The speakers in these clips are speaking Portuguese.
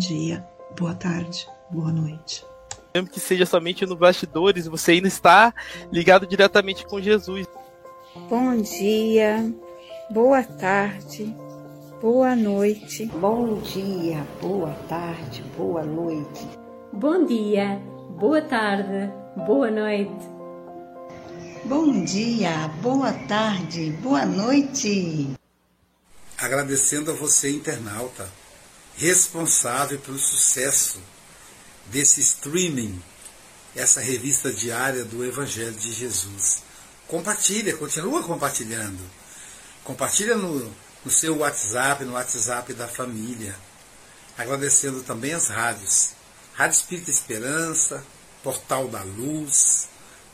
bom dia, boa tarde, boa noite. Mesmo que seja somente no bastidores, você ainda está ligado diretamente com Jesus. Bom dia, boa tarde, boa noite. Bom dia, boa tarde, boa noite. Bom dia, boa tarde, boa noite. Bom dia, boa tarde, boa noite. Agradecendo a você, internauta, responsável pelo sucesso desse streaming, essa revista diária do Evangelho de Jesus. Compartilha, continua compartilhando. Compartilha no, no seu WhatsApp, no WhatsApp da família. Agradecendo também as rádios. Rádio Espírita Esperança, Portal da Luz,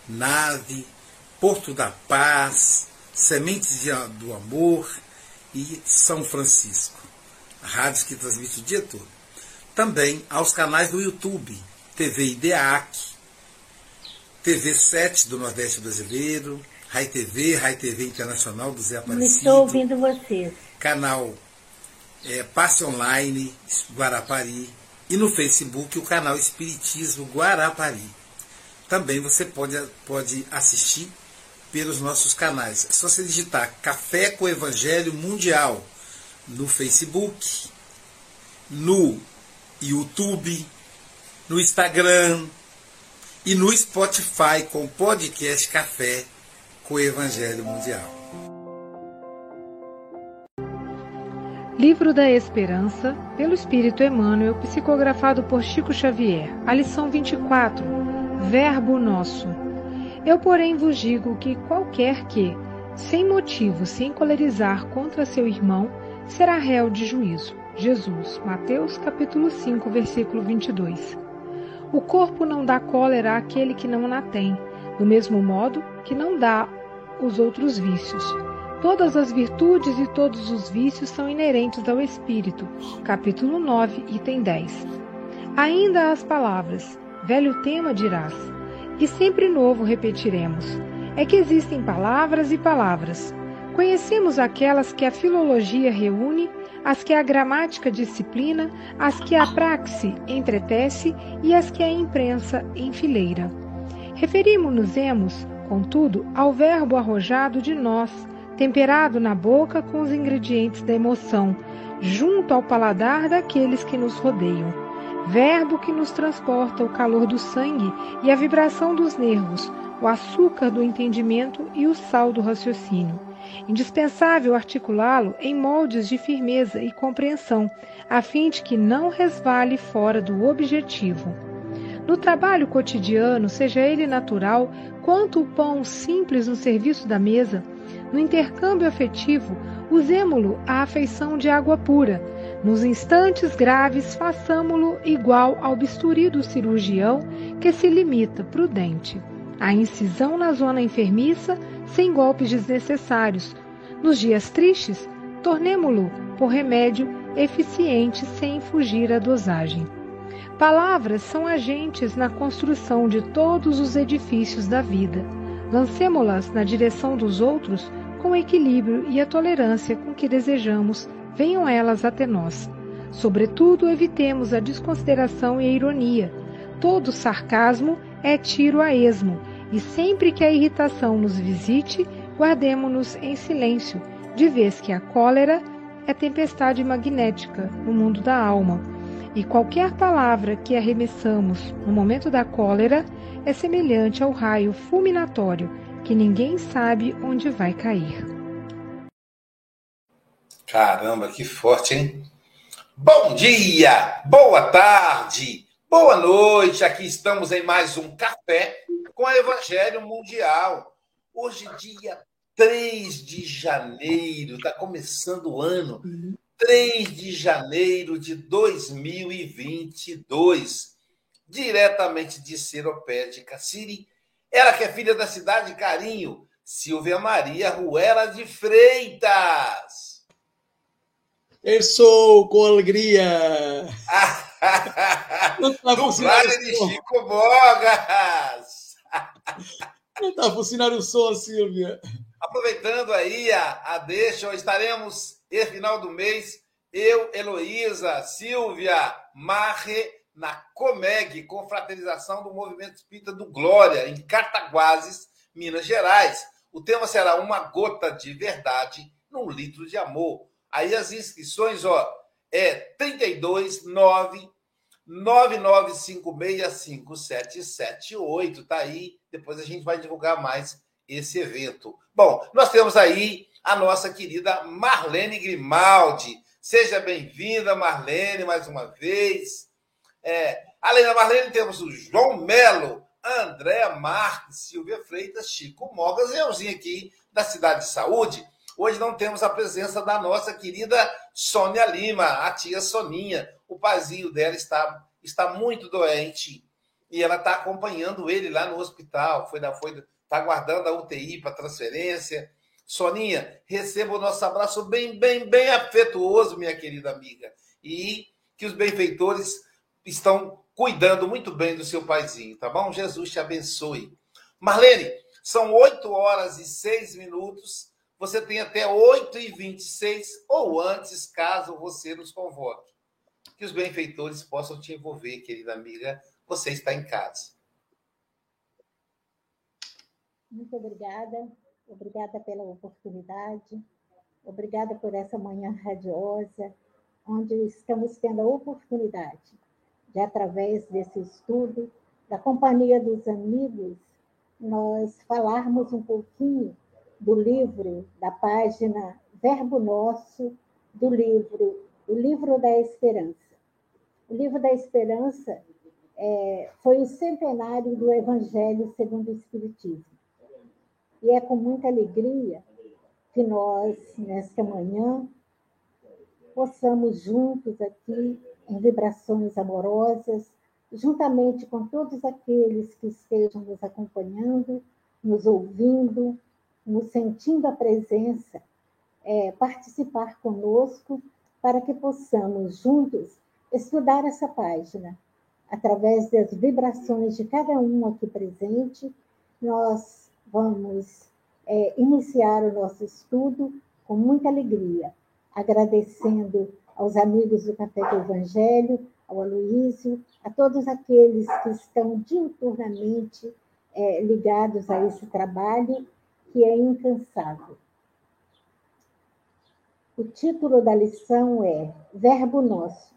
Nave, Porto da Paz, Sementes do Amor e São Francisco. Rádios que transmitem o dia todo. Também aos canais do YouTube, TV IDEAC, TV 7 do Nordeste Brasileiro, Rai TV, Rai TV Internacional do Zé Aparecido. Estou ouvindo você. Canal é, Passe Online Guarapari e no Facebook o canal Espiritismo Guarapari. Também você pode, pode assistir pelos nossos canais. É só você digitar Café com Evangelho Mundial no Facebook, no YouTube, no Instagram e no Spotify com o podcast Café com o Evangelho Mundial. Livro da Esperança, pelo Espírito Emmanuel, psicografado por Chico Xavier. A lição 24. Verbo Nosso. Eu, porém, vos digo que qualquer que, sem motivo, se encolerizar contra seu irmão, será réu de juízo. Jesus, Mateus capítulo 5, versículo 22. O corpo não dá cólera àquele que não a tem, do mesmo modo que não dá os outros vícios. Todas as virtudes e todos os vícios são inerentes ao espírito. Capítulo 9, item 10. Ainda as palavras: velho tema dirás, e sempre novo repetiremos. É que existem palavras e palavras. Conhecemos aquelas que a filologia reúne, as que a gramática disciplina, as que a praxe entretece e as que a imprensa enfileira. Referimos-nos, contudo, ao verbo arrojado de nós, temperado na boca com os ingredientes da emoção, junto ao paladar daqueles que nos rodeiam. Verbo que nos transporta o calor do sangue e a vibração dos nervos, o açúcar do entendimento e o sal do raciocínio. Indispensável articulá-lo em moldes de firmeza e compreensão, a fim de que não resvale fora do objetivo. No trabalho cotidiano, seja ele natural, quanto o pão simples no serviço da mesa, no intercâmbio afetivo, usemo-lo à afeição de água pura. Nos instantes graves, façamo-lo igual ao bisturi do cirurgião que se limita prudente. A incisão na zona enfermiça, sem golpes desnecessários. Nos dias tristes, tornemo-lo por remédio eficiente sem fugir à dosagem. Palavras são agentes na construção de todos os edifícios da vida. Lancemo-las na direção dos outros com o equilíbrio e a tolerância com que desejamos venham elas até nós. Sobretudo, evitemos a desconsideração e a ironia. Todo sarcasmo é tiro a esmo, e sempre que a irritação nos visite, guardemo-nos em silêncio, de vez que a cólera é tempestade magnética no mundo da alma, e qualquer palavra que arremessamos no momento da cólera é semelhante ao raio fulminatório que ninguém sabe onde vai cair. Caramba, que forte, hein? Bom dia, boa tarde, boa noite. Aqui estamos em mais um café com a Evangelho Mundial. Hoje, dia 3 de janeiro, está começando o ano. 3 de janeiro de 2022, diretamente de Seropédica City. Ela que é filha da cidade de Carinho, Silvia Maria Ruela de Freitas. Eu sou com alegria. Não tá Dublagem de Chico Bogas. Não está funcionando o som, Silvia. Aproveitando aí a, a deixa, estaremos, no final do mês, eu, Heloísa, Silvia, Marre na Comeg, Confraternização do Movimento Espírita do Glória, em Cartaguases, Minas Gerais. O tema será Uma Gota de Verdade num Litro de Amor. Aí as inscrições, ó, é 329 99565778, tá aí. Depois a gente vai divulgar mais esse evento. Bom, nós temos aí a nossa querida Marlene Grimaldi. Seja bem-vinda, Marlene, mais uma vez. É, além da Marlene, temos o João Melo, Andréa Marques, Silvia Freitas, Chico Mogas euzinho aqui da Cidade de Saúde. Hoje não temos a presença da nossa querida Sônia Lima, a tia Soninha. O paizinho dela está, está muito doente e ela está acompanhando ele lá no hospital. Foi, foi está aguardando a UTI para transferência. Soninha, receba o nosso abraço bem, bem, bem afetuoso, minha querida amiga. E que os benfeitores estão cuidando muito bem do seu paizinho, tá bom? Jesus te abençoe. Marlene, são 8 horas e 6 minutos. Você tem até 8 e 26 ou antes, caso você nos convoque. Que os benfeitores possam te envolver, querida amiga. Você está em casa. Muito obrigada. Obrigada pela oportunidade. Obrigada por essa manhã radiosa, onde estamos tendo a oportunidade de, através desse estudo, da companhia dos amigos, nós falarmos um pouquinho do livro, da página Verbo Nosso, do livro O Livro da Esperança. O Livro da Esperança é, foi o centenário do Evangelho segundo o Espiritismo. E é com muita alegria que nós, nesta manhã, possamos juntos aqui em vibrações amorosas, juntamente com todos aqueles que estejam nos acompanhando, nos ouvindo, nos sentindo a presença, é, participar conosco para que possamos juntos estudar essa página. Através das vibrações de cada um aqui presente, nós vamos é, iniciar o nosso estudo com muita alegria, agradecendo aos amigos do Café do Evangelho, ao Aloísio, a todos aqueles que estão diuturnamente é, ligados a esse trabalho que é incansável. O título da lição é Verbo Nosso.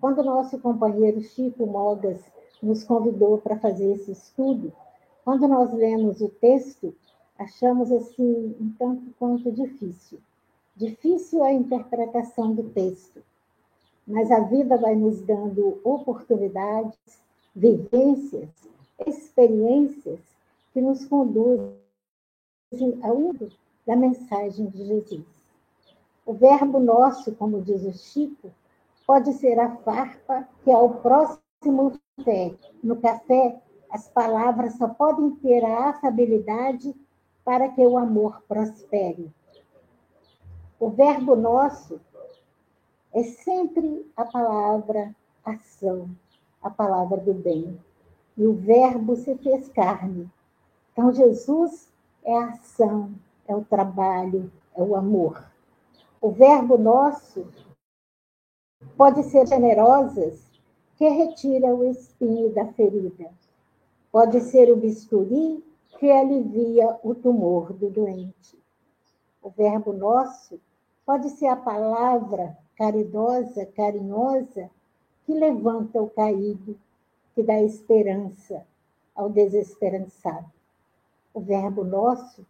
Quando nosso companheiro Chico Mogas nos convidou para fazer esse estudo, quando nós lemos o texto, achamos assim um tanto quanto difícil Difícil a interpretação do texto, mas a vida vai nos dando oportunidades, vivências, experiências que nos conduzem ao uso da mensagem de Jesus. O verbo nosso, como diz o Chico, pode ser a farpa que ao próximo fé. No café, as palavras só podem ter a afabilidade para que o amor prospere. O verbo nosso é sempre a palavra ação, a palavra do bem. E o verbo se fez carne. Então, Jesus é a ação, é o trabalho, é o amor. O verbo nosso pode ser generosas que retira o espinho da ferida. Pode ser o bisturi que alivia o tumor do doente. O verbo nosso Pode ser a palavra caridosa, carinhosa, que levanta o caído, que dá esperança ao desesperançado. O verbo nosso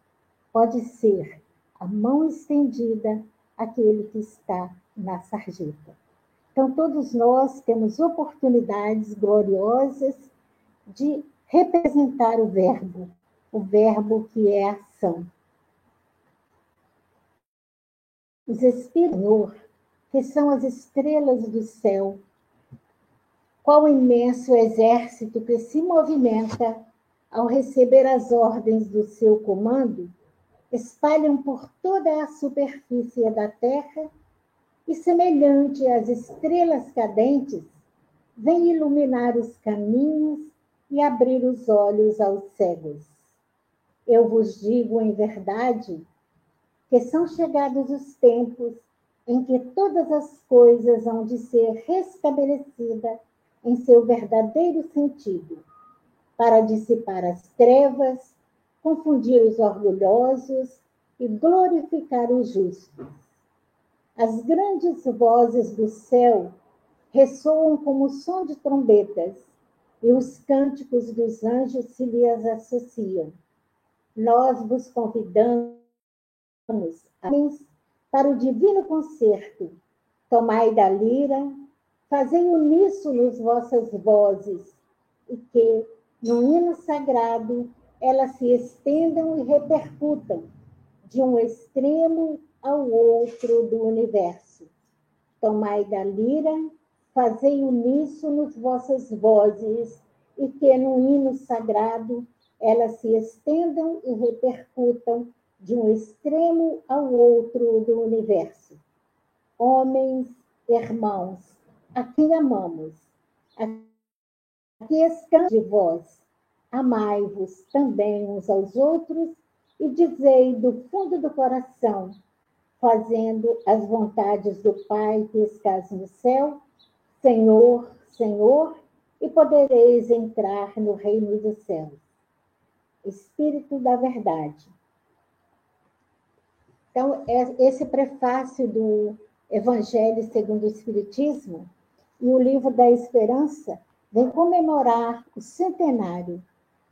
pode ser a mão estendida àquele que está na sarjeta. Então, todos nós temos oportunidades gloriosas de representar o verbo, o verbo que é ação, os Espírito, que são as estrelas do céu. Qual imenso exército que se movimenta ao receber as ordens do seu comando, espalham por toda a superfície da terra e, semelhante às estrelas cadentes, vem iluminar os caminhos e abrir os olhos aos cegos. Eu vos digo em verdade que são chegados os tempos em que todas as coisas hão de ser restabelecidas em seu verdadeiro sentido, para dissipar as trevas, confundir os orgulhosos e glorificar os justos. As grandes vozes do céu ressoam como som de trombetas, e os cânticos dos anjos se lhes associam. Nós vos convidamos para o divino concerto. Tomai da lira, fazei uníssonos vossas vozes, e que, no hino sagrado, elas se estendam e repercutam de um extremo ao outro do universo. Tomai da lira, fazei uníssonos vossas vozes, e que no hino sagrado elas se estendam e repercutam de um extremo ao outro do universo. Homens, irmãos, a quem amamos, a que estão de vós, amai-vos também uns aos outros e dizei do fundo do coração, fazendo as vontades do Pai que estás no céu, Senhor, Senhor, e podereis entrar no reino dos céus. Espírito da Verdade. Então, é esse prefácio do Evangelho segundo o Espiritismo e o livro da Esperança vem comemorar o centenário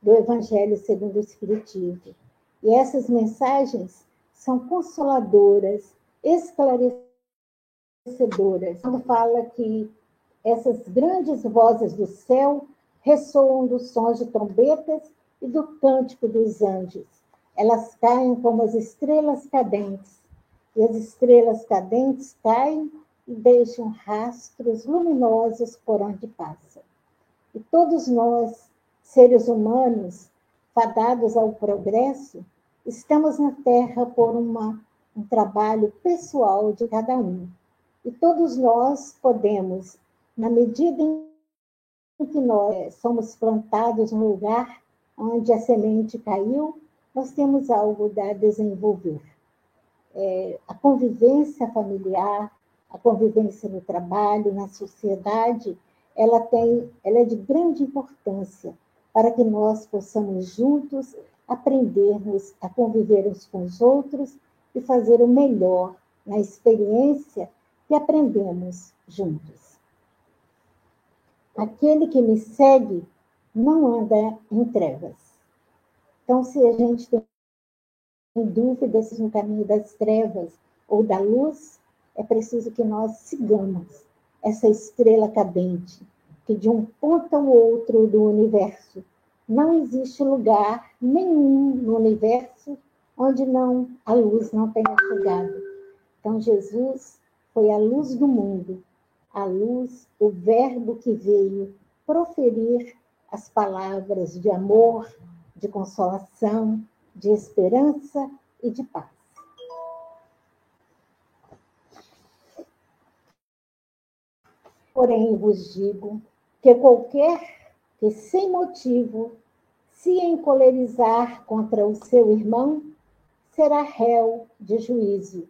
do Evangelho segundo o Espiritismo. E essas mensagens são consoladoras, esclarecedoras. Quando fala que essas grandes vozes do céu ressoam dos sons de trombetas e do cântico dos anjos. Elas caem como as estrelas cadentes, e as estrelas cadentes caem e deixam rastros luminosos por onde passam. E todos nós, seres humanos, fadados ao progresso, estamos na Terra por uma, um trabalho pessoal de cada um. E todos nós podemos na medida em que nós somos plantados no lugar onde a semente caiu, nós temos algo a desenvolver. É, a convivência familiar, a convivência no trabalho, na sociedade, ela tem, ela é de grande importância para que nós possamos juntos aprendermos a conviver uns com os outros e fazer o melhor na experiência que aprendemos juntos. Aquele que me segue não anda em trevas. Então, se a gente tem dúvidas no caminho das trevas ou da luz, é preciso que nós sigamos essa estrela cadente, que de um ponto ao outro do universo não existe lugar nenhum no universo onde não a luz não tenha chegado. Então Jesus foi a luz do mundo a luz, o Verbo que veio proferir as palavras de amor, de consolação, de esperança e de paz. Porém, vos digo que qualquer que sem motivo se encolerizar contra o seu irmão será réu de juízo.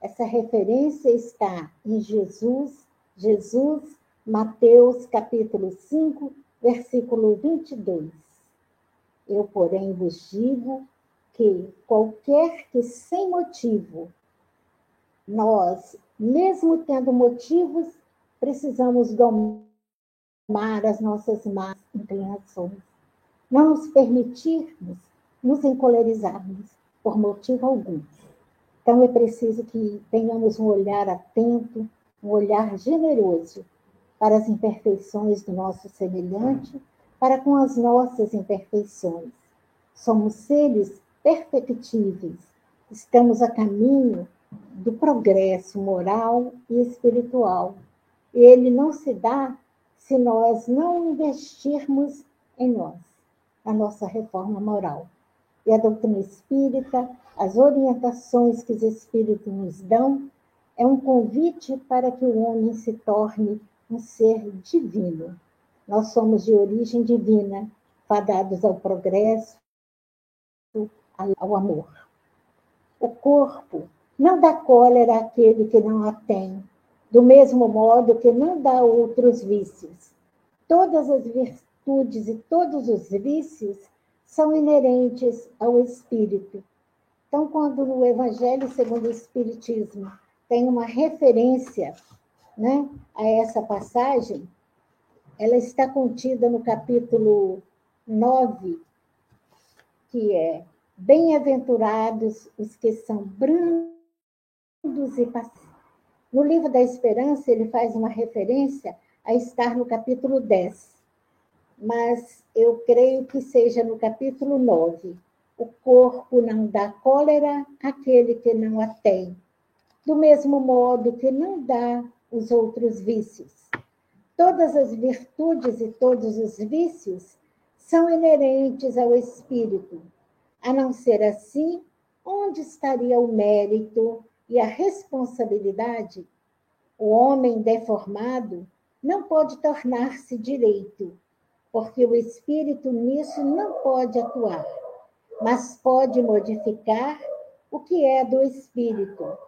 Essa referência está em Jesus Jesus, Mateus capítulo 5, versículo 22. Eu, porém, vos digo que qualquer que sem motivo, nós, mesmo tendo motivos, precisamos domar as nossas más inclinações, não nos permitirmos nos encolerizarmos por motivo algum. Então é preciso que tenhamos um olhar atento, um olhar generoso para as imperfeições do nosso semelhante, para com as nossas imperfeições. Somos seres perfectíveis, estamos a caminho do progresso moral e espiritual. Ele não se dá se nós não investirmos em nós, na nossa reforma moral. E a doutrina espírita, as orientações que os espíritos nos dão, é um convite para que o homem se torne um ser divino. Nós somos de origem divina, fadados ao progresso, ao amor. O corpo não dá cólera àquele que não a tem, do mesmo modo que não dá outros vícios. Todas as virtudes e todos os vícios são inerentes ao espírito. Então, quando no Evangelho segundo o Espiritismo tem uma referência né, a essa passagem, ela está contida no capítulo 9, que é Bem-aventurados os que são brandos e pacíficos. No livro da Esperança, ele faz uma referência a estar no capítulo 10, mas eu creio que seja no capítulo 9. O corpo não dá cólera àquele que não a tem, do mesmo modo que não dá os outros vícios. Todas as virtudes e todos os vícios são inerentes ao espírito. A não ser assim, onde estaria o mérito e a responsabilidade? O homem deformado não pode tornar-se direito, porque o espírito nisso não pode atuar, mas pode modificar o que é do espírito,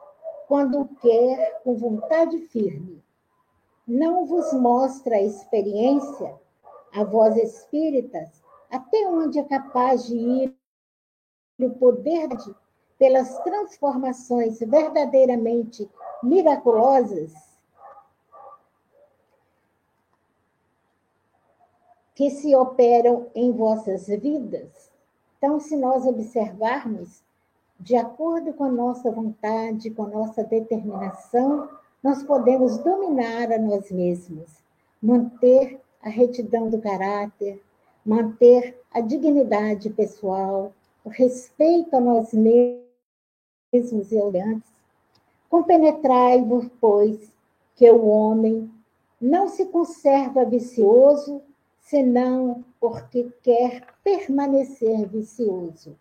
quando quer com vontade firme. Não vos mostra a experiência, a vós espíritas, até onde é capaz de ir o poder de, pelas transformações verdadeiramente miraculosas que se operam em vossas vidas. Então, se nós observarmos de acordo com a nossa vontade, com a nossa determinação, nós podemos dominar a nós mesmos, manter a retidão do caráter, manter a dignidade pessoal, o respeito a nós mesmos e olhantes. Compenetrai-vos, pois, que o homem não se conserva vicioso, senão porque quer permanecer vicioso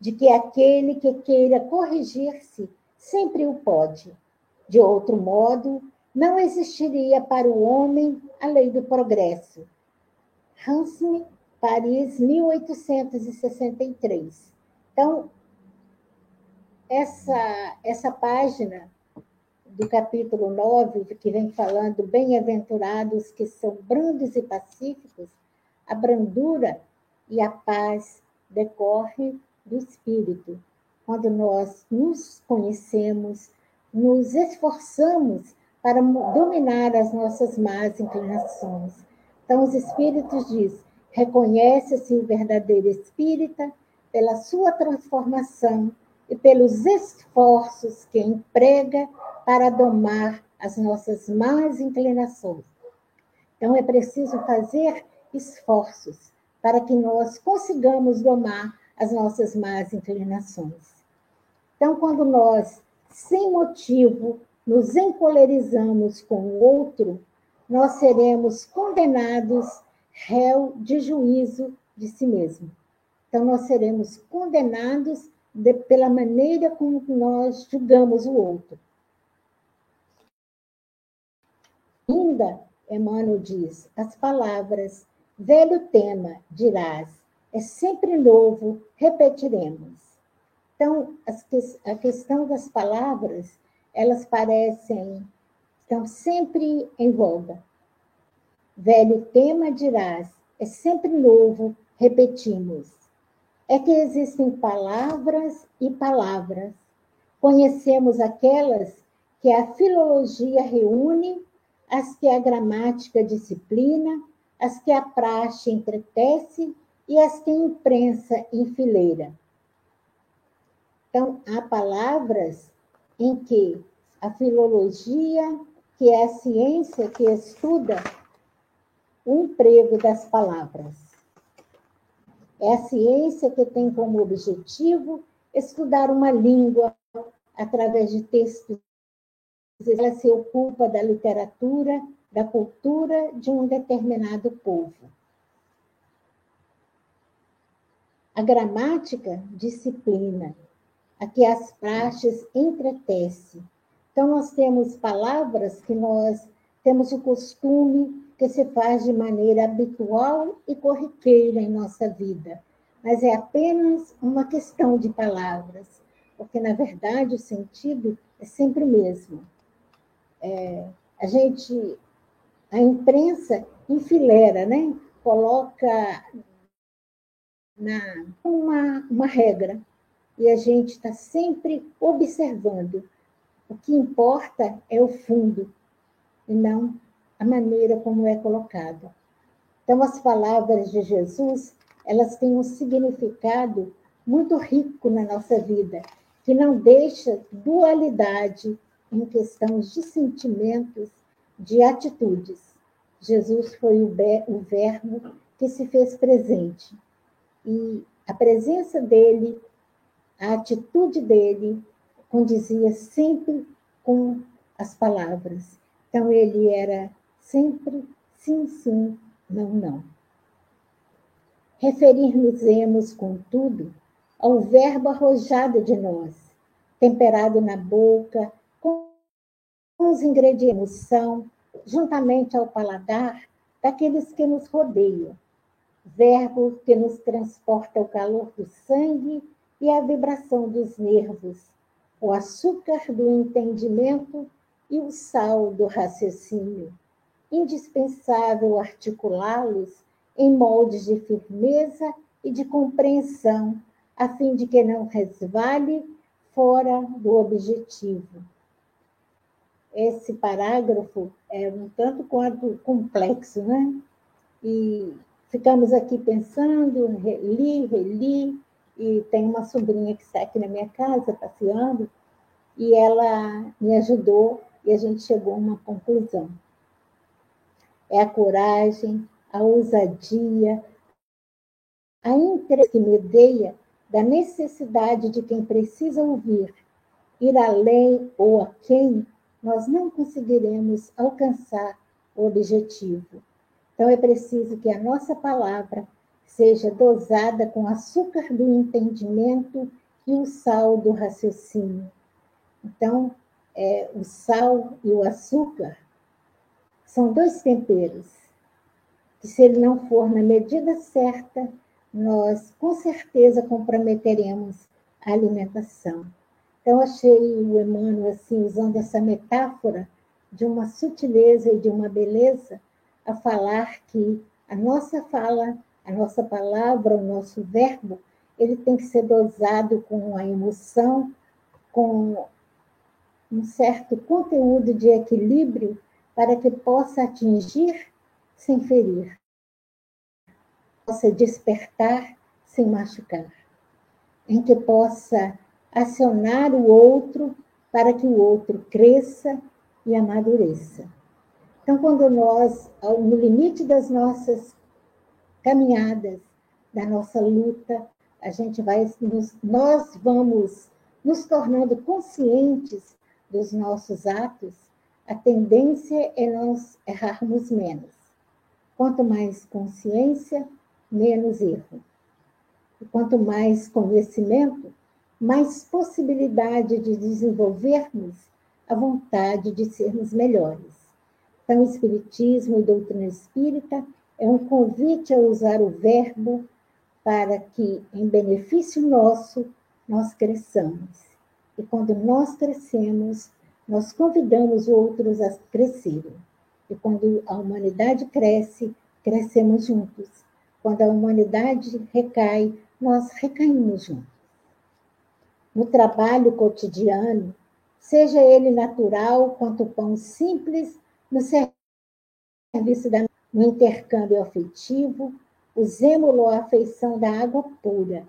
de que aquele que queira corrigir-se sempre o pode. De outro modo, não existiria para o homem a lei do progresso. Hansme, Paris, 1863. Então, essa, essa página do capítulo 9, que vem falando bem-aventurados que são brandos e pacíficos, a brandura e a paz decorre do espírito. Quando nós nos conhecemos, nos esforçamos para dominar as nossas más inclinações. Então, os espíritos diz: reconhece-se o verdadeiro espírita pela sua transformação e pelos esforços que emprega para domar as nossas más inclinações. Então, é preciso fazer esforços para que nós consigamos domar as nossas más inclinações. Então, quando nós, sem motivo, nos encolerizamos com o outro, nós seremos condenados réu de juízo de si mesmo. Então, nós seremos condenados de, pela maneira como nós julgamos o outro. Ainda, Emmanuel diz, as palavras, velho tema, dirás, é sempre novo, repetiremos. Então, a questão das palavras, elas parecem, estão sempre em voga. Velho tema dirás, é sempre novo, repetimos. É que existem palavras e palavras. Conhecemos aquelas que a filologia reúne, as que a gramática disciplina, as que a praxe entretece e as que a imprensa enfileira. Então, há palavras em que a filologia, que é a ciência que estuda o emprego das palavras. É a ciência que tem como objetivo estudar uma língua através de textos. Ela se ocupa da literatura, da cultura de um determinado povo. A gramática disciplina, a que as praxes entretece. Então, nós temos palavras que nós temos o costume que se faz de maneira habitual e corriqueira em nossa vida, mas é apenas uma questão de palavras. porque na verdade o sentido é sempre o mesmo. É, a gente, a imprensa enfileira, né? coloca na, uma, uma regra e a gente está sempre observando. O que importa é o fundo e não a maneira como é colocado. Então, as palavras de Jesus, elas têm um significado muito rico na nossa vida, que não deixa dualidade em questões de sentimentos, de atitudes. Jesus foi o, o verbo que se fez presente. E a presença dele, a atitude dele, condizia sempre com as palavras. Então, ele era sempre sim, sim, não, não. Referir-nos-emos, contudo, ao verbo arrojado de nós, temperado na boca, com os ingredientes emoção, juntamente ao paladar daqueles que nos rodeiam. Verbo que nos transporta o calor do sangue e a vibração dos nervos, o açúcar do entendimento e o sal do raciocínio. Indispensável articulá-los em moldes de firmeza e de compreensão, a fim de que não resvale fora do objetivo. Esse parágrafo é um tanto quanto complexo, né? E ficamos aqui pensando, li, reli, e tem uma sobrinha que está aqui na minha casa passeando, e ela me ajudou e a gente chegou a uma conclusão. É a coragem, a ousadia, a interesse que medeia da necessidade de quem precisa ouvir, ir além ou a quem nós não conseguiremos alcançar o objetivo. Então é preciso que a nossa palavra seja dosada com açúcar do entendimento e o sal do raciocínio. Então, é, o sal e o açúcar são dois temperos que, se ele não for na medida certa, nós com certeza comprometeremos a alimentação. Então, achei o Emmanuel assim, usando essa metáfora de uma sutileza e de uma beleza, a falar que a nossa fala, a nossa palavra, o nosso verbo, ele tem que ser dosado com a emoção, com um certo conteúdo de equilíbrio para que possa atingir sem ferir, possa despertar sem machucar, em que possa acionar o outro para que o outro cresça e amadureça. Então, quando nós, no limite das nossas caminhadas, da nossa luta, a gente vai, nós vamos nos tornando conscientes dos nossos atos, a tendência é nós errarmos menos. Quanto mais consciência, menos erro. E quanto mais conhecimento, mais possibilidade de desenvolvermos a vontade de sermos melhores. Então, o Espiritismo e doutrina espírita é um convite a usar o verbo para que, em benefício nosso, nós cresçamos. E quando nós crescemos, nós convidamos outros a crescerem. E quando a humanidade cresce, crescemos juntos. Quando a humanidade recai, nós recaímos juntos. No trabalho cotidiano, seja ele natural quanto pão simples, no serviço da, no intercâmbio afetivo, usemos-lo a afeição da água pura,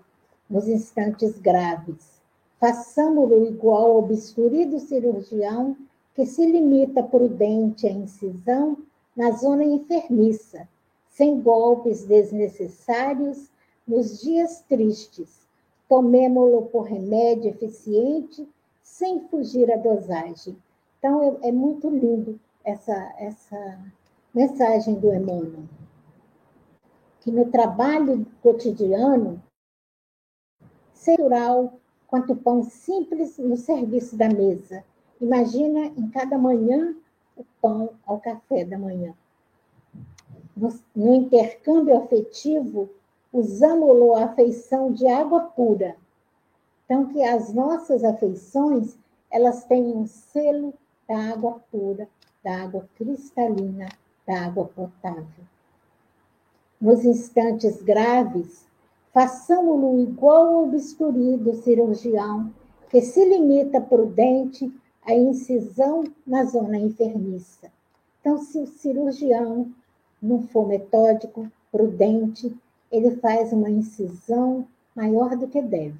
nos instantes graves façamo-lo igual ao bisturi do cirurgião que se limita prudente à incisão na zona enfermiça, sem golpes desnecessários nos dias tristes. Tomemo-lo por remédio eficiente, sem fugir à dosagem. Então, é, é muito lindo essa, essa mensagem do Emmanuel. Que no trabalho cotidiano, natural quanto pão simples no serviço da mesa. Imagina em cada manhã o pão ao café da manhã. No, no intercâmbio afetivo, usamos-lo a afeição de água pura, Então, que as nossas afeições, elas tenham um selo da água pura, da água cristalina, da água potável. Nos instantes graves, façamos-lo igual ao bisturi do cirurgião, que se limita prudente à incisão na zona enfermiça. Então, se o cirurgião não for metódico, prudente, ele faz uma incisão maior do que deve.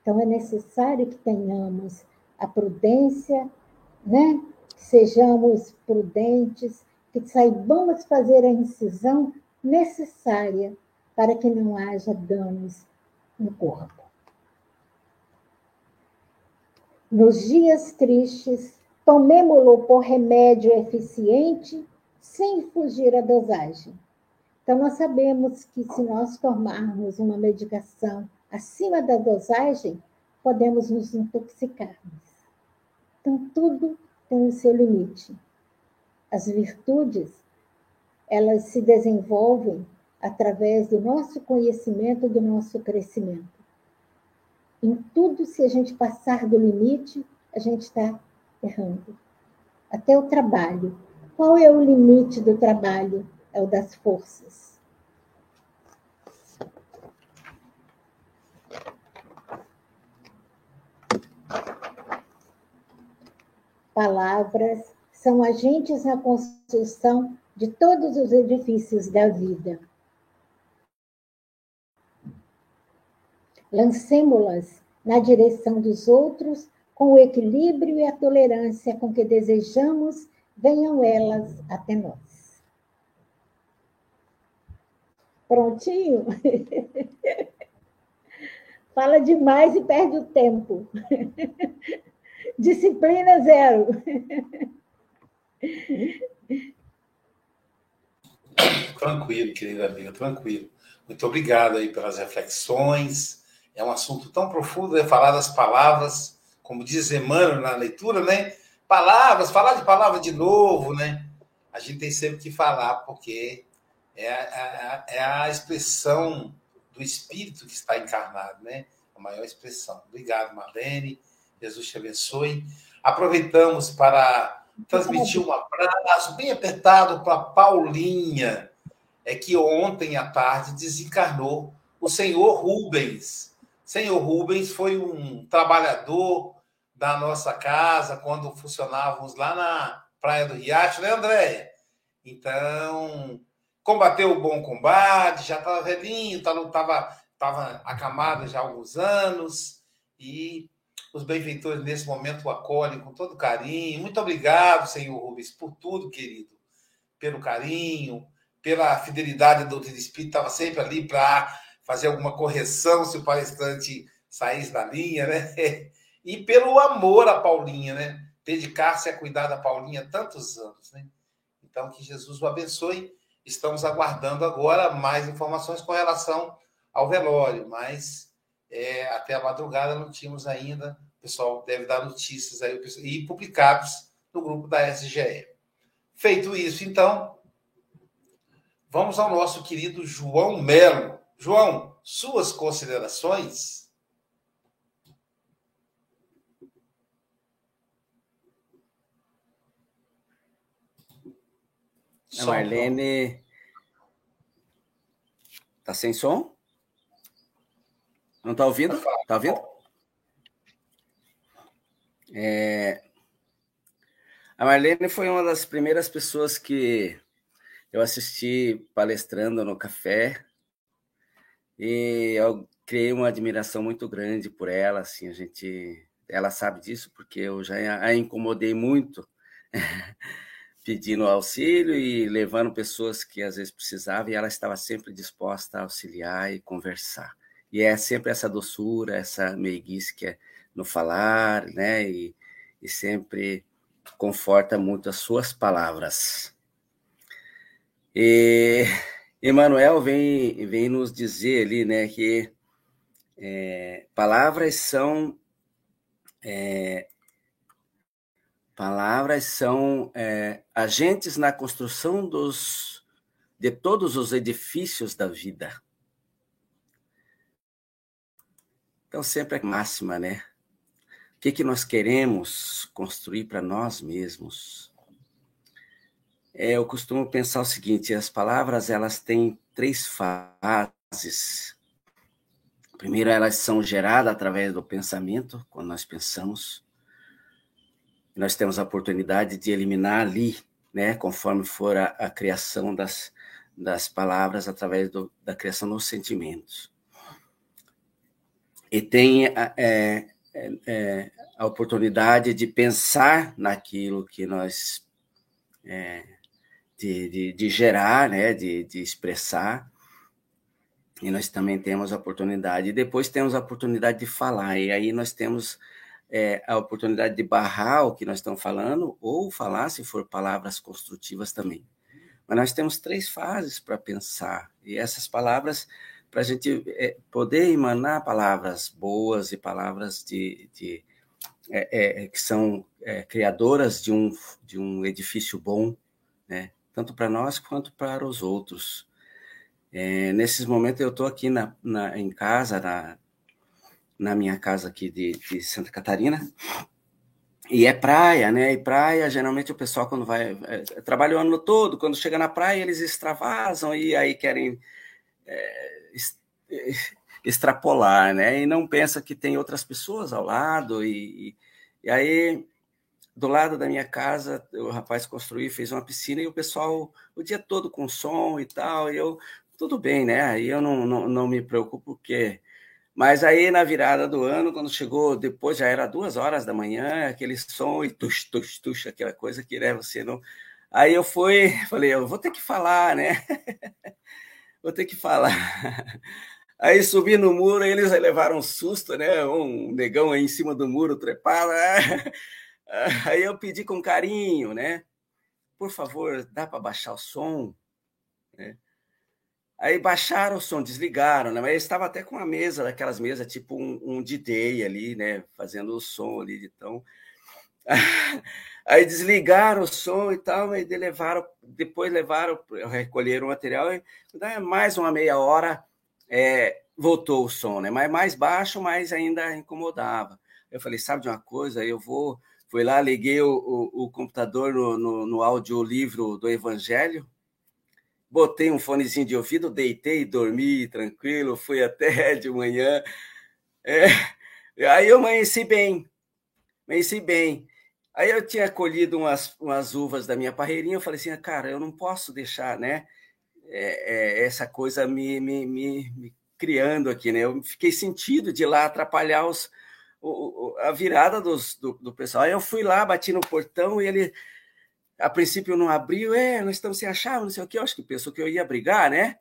Então, é necessário que tenhamos a prudência, né? sejamos prudentes, que saibamos fazer a incisão necessária para que não haja danos no corpo. Nos dias tristes, tomemo-lo por remédio eficiente, sem fugir à dosagem. Então, nós sabemos que se nós tomarmos uma medicação acima da dosagem, podemos nos intoxicar. Então, tudo tem o seu limite. As virtudes, elas se desenvolvem através do nosso conhecimento, do nosso crescimento. Em tudo, se a gente passar do limite, a gente está errando. Até o trabalho. Qual é o limite do trabalho? É o das forças. Palavras são agentes na construção de todos os edifícios da vida. Lancemo-las na direção dos outros com o equilíbrio e a tolerância com que desejamos venham elas até nós. Prontinho? Fala demais e perde o tempo. Disciplina zero. Tranquilo, querida amiga, tranquilo. Muito obrigado aí pelas reflexões. É um assunto tão profundo, é falar das palavras, como diz Emmanuel na leitura, né? Palavras, falar de palavra de novo, né? A gente tem sempre que falar, porque é a, é a expressão do espírito que está encarnado, né? A maior expressão. Obrigado, Marlene. Jesus te abençoe. Aproveitamos para transmitir um abraço bem apertado para Paulinha, é que ontem à tarde desencarnou o senhor Rubens. Senhor Rubens foi um trabalhador da nossa casa quando funcionávamos lá na Praia do Riacho, né, Andréia? Então, combateu o bom combate, já estava velhinho, estava tá, tava acamado já há alguns anos, e os benfeitores nesse momento o acolhem com todo carinho. Muito obrigado, senhor Rubens, por tudo, querido, pelo carinho, pela fidelidade do doutrina estava sempre ali para fazer alguma correção se o palestrante saísse da linha, né? E pelo amor a Paulinha, né? Dedicar-se a cuidar da Paulinha tantos anos, né? Então, que Jesus o abençoe Estamos aguardando agora mais informações com relação ao velório, mas é, até a madrugada não tínhamos ainda. O pessoal deve dar notícias aí e publicados no grupo da SGE. Feito isso, então, vamos ao nosso querido João Melo. João, suas considerações? A Marlene. Tá sem som? Não tá ouvindo? Tá ouvindo? É... A Marlene foi uma das primeiras pessoas que eu assisti palestrando no café e eu criei uma admiração muito grande por ela, assim, a gente, ela sabe disso porque eu já a incomodei muito pedindo auxílio e levando pessoas que às vezes precisavam, e ela estava sempre disposta a auxiliar e conversar. E é sempre essa doçura, essa meiguice que é no falar, né? E, e sempre conforta muito as suas palavras. E Emmanuel vem, vem nos dizer ali, né, que é, palavras são é, Palavras são é, agentes na construção dos, de todos os edifícios da vida. Então, sempre a máxima, né? O que, que nós queremos construir para nós mesmos? É, eu costumo pensar o seguinte: as palavras elas têm três fases. Primeiro, elas são geradas através do pensamento, quando nós pensamos. Nós temos a oportunidade de eliminar ali, né, conforme for a, a criação das, das palavras, através do, da criação dos sentimentos. E tem é, é, é, a oportunidade de pensar naquilo que nós. É, de, de, de, gerar, né, de, de expressar, e nós também temos a oportunidade, e depois temos a oportunidade de falar, e aí nós temos é, a oportunidade de barrar o que nós estamos falando, ou falar, se for palavras construtivas também. Mas nós temos três fases para pensar, e essas palavras, para a gente é, poder emanar palavras boas e palavras de, de é, é que são é, criadoras de um, de um edifício bom, né? Tanto para nós quanto para os outros. É, nesses momentos eu estou aqui na, na, em casa, na, na minha casa aqui de, de, Santa Catarina, e é praia, né? E praia, geralmente o pessoal quando vai, é, trabalha o ano todo, quando chega na praia eles extravasam e aí querem é, extrapolar, né? E não pensa que tem outras pessoas ao lado e, e, e aí do lado da minha casa, o rapaz construiu, fez uma piscina e o pessoal o dia todo com som e tal, e eu tudo bem, né? Aí eu não, não, não me preocupo porque. Mas aí na virada do ano, quando chegou, depois já era duas horas da manhã, aquele som e tux, tux, tux, aquela coisa que né, você não. Aí eu fui, falei, eu vou ter que falar, né? vou ter que falar. Aí subi no muro, eles levaram um susto, né? Um negão aí em cima do muro trepado. Aí eu pedi com carinho, né? Por favor, dá para baixar o som? Né? Aí baixaram o som, desligaram, né? Mas eu estava até com uma mesa, daquelas mesas, tipo um, um DJ ali, né? Fazendo o som ali de tão. Aí desligaram o som e tal, e levaram, depois levaram, recolheram o material, e mais uma meia hora é, voltou o som, né? Mas mais baixo, mas ainda incomodava. Eu falei, sabe de uma coisa? Eu vou. Fui lá, liguei o, o, o computador no, no, no audiolivro do Evangelho, botei um fonezinho de ouvido, deitei, dormi tranquilo, fui até de manhã. É, aí eu amanheci bem, amanheci bem. Aí eu tinha colhido umas, umas uvas da minha parreirinha, eu falei assim, cara, eu não posso deixar, né, é, é, essa coisa me, me, me, me, criando aqui, né? Eu fiquei sentido de lá atrapalhar os, o, a virada dos, do, do pessoal. Aí eu fui lá, bati no portão e ele a princípio não abriu, é, nós estamos sem achar, não sei o que, eu acho que pensou que eu ia brigar, né?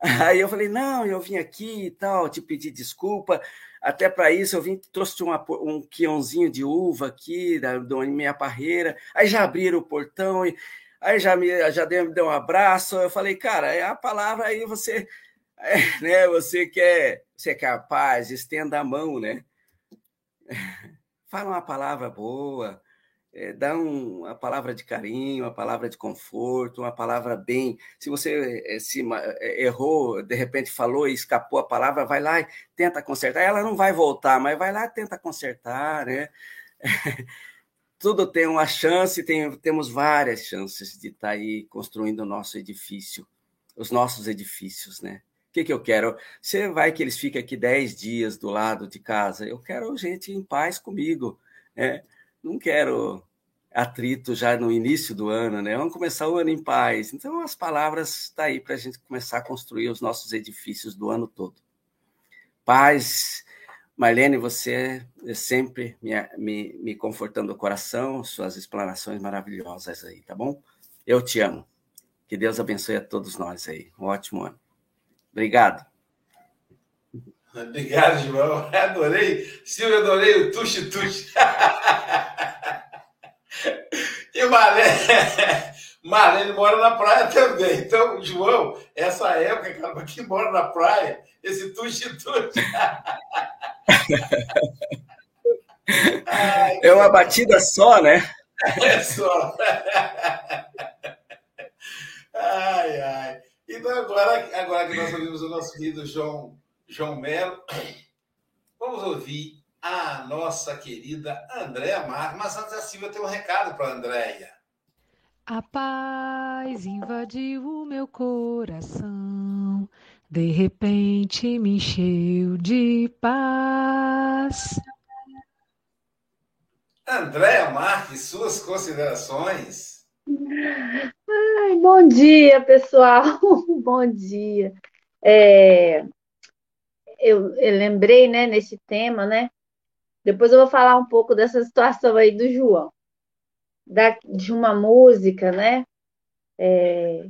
Aí eu falei, não, eu vim aqui e tal, te pedi desculpa, até para isso eu vim, trouxe uma, um quiãozinho de uva aqui, da, da minha parreira, aí já abriram o portão, e, aí já me, já deu, deu um abraço, eu falei, cara, é a palavra aí, você, é, né, você quer, você quer a paz, estenda a mão, né? Fala uma palavra boa, é, dá um, uma palavra de carinho, uma palavra de conforto, uma palavra bem. Se você é, se errou, de repente falou e escapou a palavra, vai lá e tenta consertar. Ela não vai voltar, mas vai lá e tenta consertar, né? Tudo tem uma chance, tem, temos várias chances de estar tá aí construindo o nosso edifício, os nossos edifícios, né? O que, que eu quero? Você vai que eles fiquem aqui 10 dias do lado de casa. Eu quero gente em paz comigo. Né? não quero atrito já no início do ano, né? Vamos começar o ano em paz. Então, as palavras estão tá aí para a gente começar a construir os nossos edifícios do ano todo. Paz, Marlene, você é sempre me, me, me confortando o coração, suas explanações maravilhosas aí, tá bom? Eu te amo. Que Deus abençoe a todos nós aí. Um ótimo ano. Obrigado. Obrigado, João. Adorei. Silvio, adorei o tuxe-tuxe. e Marlene, Marlene mora na praia também. Então, João, essa época, cara, que mora na praia, esse tuxe-tuxe. é uma batida só, né? É só. Ai, ai. Então, agora, agora que nós ouvimos o nosso querido João João Melo. vamos ouvir a nossa querida Andréa Marques. Mas antes a Silvia tem um recado para a Andréia. A paz invadiu o meu coração, de repente me encheu de paz. Andréa Marques, suas considerações. Ai, bom dia, pessoal. bom dia. É, eu, eu, lembrei, né, nesse tema, né? Depois eu vou falar um pouco dessa situação aí do João, da, de uma música, né? É,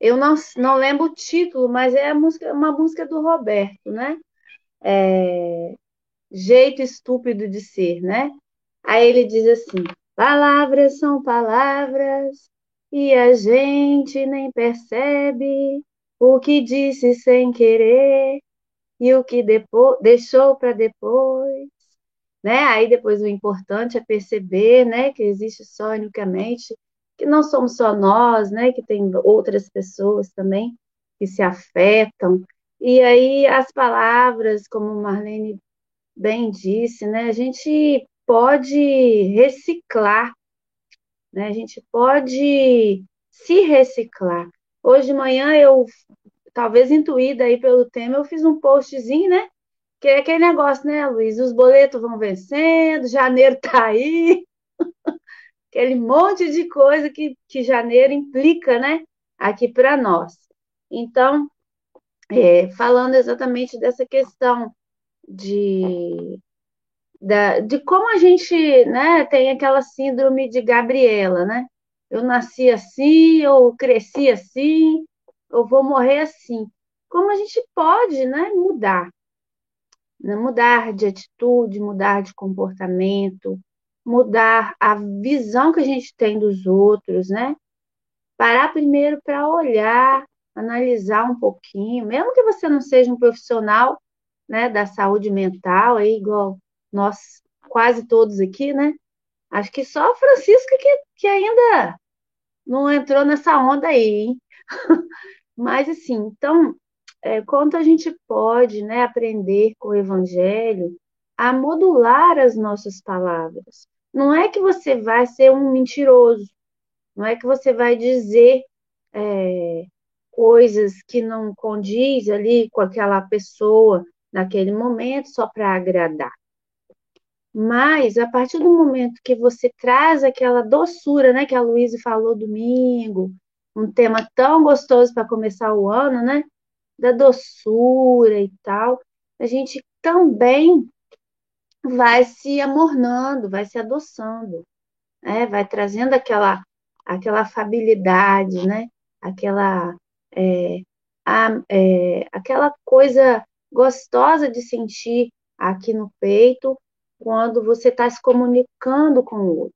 eu não, não lembro o título, mas é música, uma música do Roberto, né? É, Jeito estúpido de ser, né? Aí ele diz assim: palavras são palavras e a gente nem percebe o que disse sem querer e o que depois, deixou para depois. Né? Aí depois o importante é perceber né, que existe só unicamente, que não somos só nós, né, que tem outras pessoas também que se afetam. E aí as palavras, como Marlene bem disse, né, a gente pode reciclar, né? A gente pode se reciclar. Hoje de manhã eu, talvez intuída aí pelo tema, eu fiz um postzinho, né? Que é aquele negócio, né, Luiz? Os boletos vão vencendo, janeiro tá aí, aquele monte de coisa que, que janeiro implica, né? Aqui para nós. Então, é, falando exatamente dessa questão de da, de como a gente né, tem aquela síndrome de Gabriela, né? Eu nasci assim, eu cresci assim, eu vou morrer assim. Como a gente pode né, mudar? Né? Mudar de atitude, mudar de comportamento, mudar a visão que a gente tem dos outros, né? Parar primeiro para olhar, analisar um pouquinho, mesmo que você não seja um profissional né, da saúde mental, aí, igual nós quase todos aqui, né? Acho que só a Francisca que, que ainda não entrou nessa onda aí, hein? Mas assim, então, é, quanto a gente pode né, aprender com o Evangelho a modular as nossas palavras. Não é que você vai ser um mentiroso, não é que você vai dizer é, coisas que não condiz ali com aquela pessoa naquele momento só para agradar. Mas a partir do momento que você traz aquela doçura, né, que a Luísa falou domingo, um tema tão gostoso para começar o ano, né, da doçura e tal, a gente também vai se amornando, vai se adoçando, né, vai trazendo aquela aquela afabilidade, né, aquela é, a, é, aquela coisa gostosa de sentir aqui no peito quando você está se comunicando com o outro.